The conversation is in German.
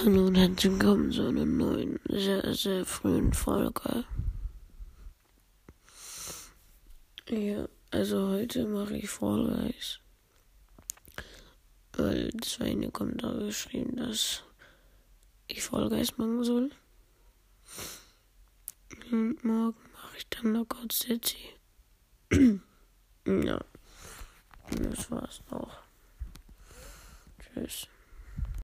Hallo und herzlich willkommen zu einer neuen, sehr, sehr frühen Folge. Ja, also heute mache ich Fall Guys. Weil zwei in den Kommentaren geschrieben, dass ich Fall Guys machen soll. Und morgen mache ich dann Knockout City. ja, das war's auch. Tschüss.